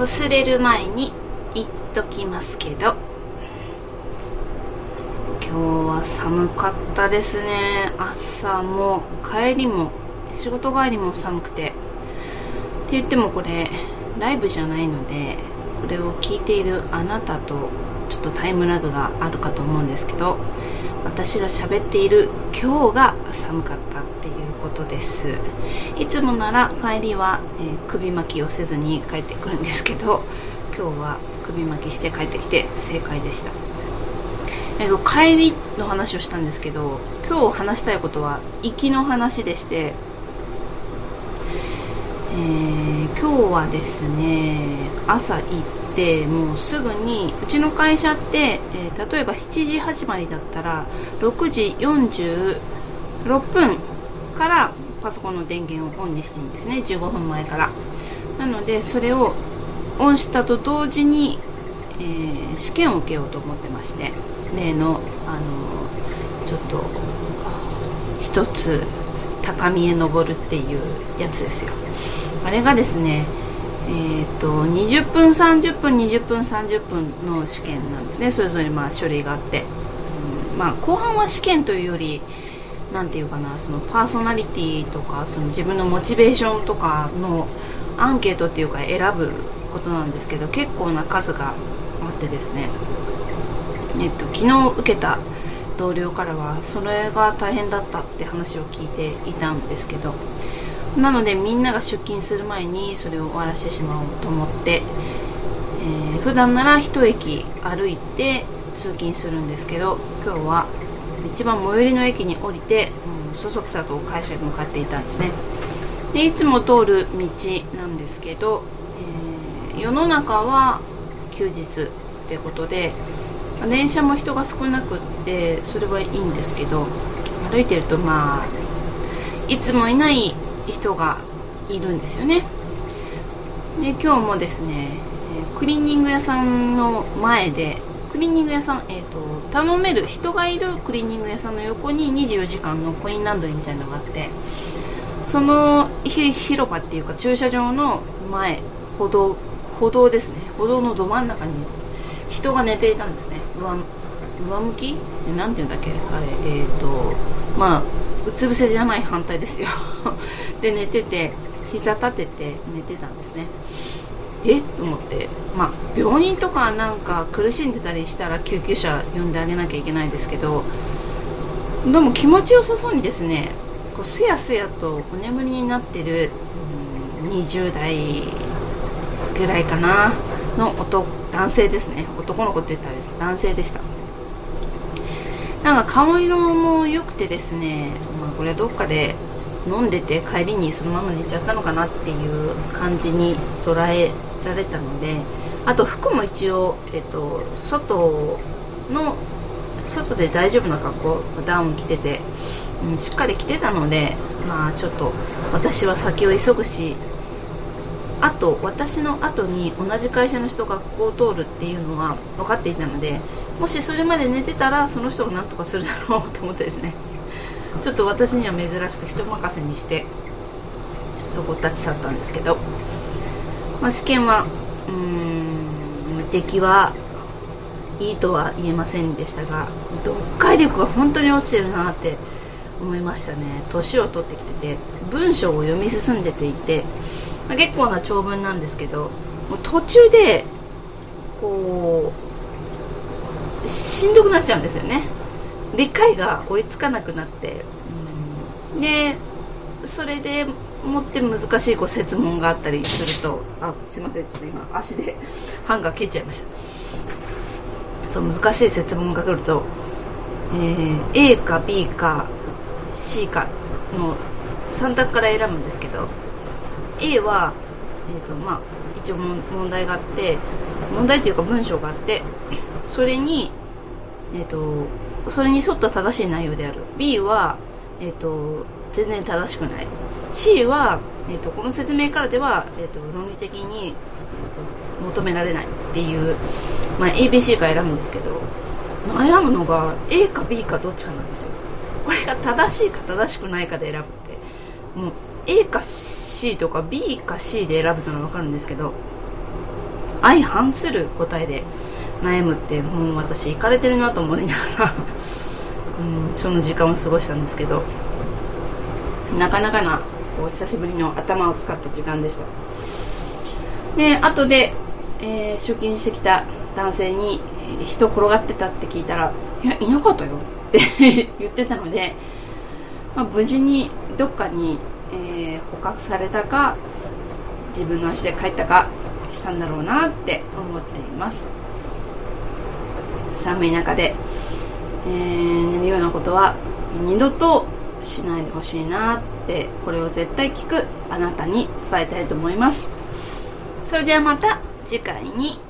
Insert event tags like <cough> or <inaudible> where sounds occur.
忘れる前に言っときますけど。今日は寒かったですね。朝も帰りも仕事帰りも寒くて。って言ってもこれライブじゃないのでこれを聞いているあなたとちょっとタイムラグがあるかと思うんですけど私が喋っている今日が寒かったっていうことです。いつもなら帰りは、えー、首巻きをせずに帰ってくるんですけど今日は首巻きして帰ってきて正解でした。えっと帰りの話をしたんですけど今日話したいことは行きの話でしてえー、今日はですね朝行ってもうすぐにうちの会社って、えー、例えば7時始まりだったら6時46分からパソコンの電源をオンにしてるんですね。15分前から。なのでそれをオンしたと同時に、えー、試験を受けようと思ってまして。例のあのちょっと一つ高みへ登るっていうやつですよ。あれがですねえーと、20分30分20分30分の試験なんですね。それぞれまあ書類があって、うん、まあ後半は試験というより何て言うかなそのパーソナリティとかその自分のモチベーションとかのアンケートっていうか選ぶことなんですけど結構な数があってですね。えっと昨日受けた同僚からはそれが大変だったって話を聞いていたんですけどなのでみんなが出勤する前にそれを終わらせてしまおうと思って、えー、普段なら1駅歩いて通勤するんですけど今日は一番最寄りの駅に降りて、うん、そそくさと会社に向かっていたんですね。でいつも通る道なんですけど、えー、世の中は休日ってことで電車も人が少なくってそれはいいんですけど歩いてるとまあいつもいない人がいるんですよね。で今日もですねクリーニング屋さんの前でクリーニング屋さん、えーと、頼める人がいるクリーニング屋さんの横に24時間のコインランドリーみたいなのがあってその広場っていうか駐車場の前歩道歩道ですね。歩道のど真ん中に人が寝ていたんですね。上上向き？何て言うんだっけ？あれえっ、ー、とまあうつ伏せじゃない反対ですよ。で寝てて膝立てて寝てたんですね。え？っと思って。まあ病人とかなんか苦しんでたりしたら救急車呼んであげなきゃいけないんですけどでも気持ちよさそうにですねこうすやすやとお眠りになってる、20代ぐらいかなの男男性ですね。男の子って言ったらです。男性でした。なんか香りのも良くてですね、まあ、これどっかで飲んでて帰りにそのまま寝ちゃったのかなっていう感じに捉えられたのであと服も一応、えっと、外の外で大丈夫な格好ダウン着てて、うん、しっかり着てたのでまあちょっと私は先を急ぐしあと私の後に同じ会社の人がここを通るっていうのは分かっていたのでもしそれまで寝てたらその人が何とかするだろうと思ってですね。ちょっと私には珍しく人任せにしてそこ立ち去ったんですけど、まあ、試験はうーん出来はいいとは言えませんでしたが読解力が本当に落ちてるなって思いましたね。年を取ってきてて文章を読み進んでていて、まあ、結構な長文なんですけど途中でこうしんどくなっちゃうんですよね。理解が追いつかなくなって、うん、でそれでもって難しいこう説問があったりするとあすいませんちょっと今足で <laughs> ハンガー蹴っちゃいました。そう難しい説問が来ると、えー、A か B か C かの3択から選ぶんですけど A は、えーとまあ、一応問題があって問題っていうか文章があってそれにえっ、ー、とそれに沿った正しい内容である。B は、えーと、全然正しくない。C は、えーと、この説明からでは、えーと、論理的に求められないっていう、まあ、ABC か選ぶんですけど悩むのが A か B かどっちかなんですよ。これが正しいか正しくないかで選ぶって。もう A か C とか B か C で選ぶのは分かるんですけど相反する答えで悩むってもう私行かれてるなと思いながらうんその時間を過ごしたんですけどなかなかなこう久しぶりの頭を使った時間でしたで後で、えー、出勤してきた男性に「人転がってた?」って聞いたら「いやいなかったよ」って <laughs> 言ってたので、まあ、無事にどっかに、えー、捕獲されたか自分の足で帰ったかしたんだろうなって思っています寒い中で、えー、寝るようなことは二度としないでほしいなってこれを絶対聞くあなたに伝えたいと思います。それではまた次回に。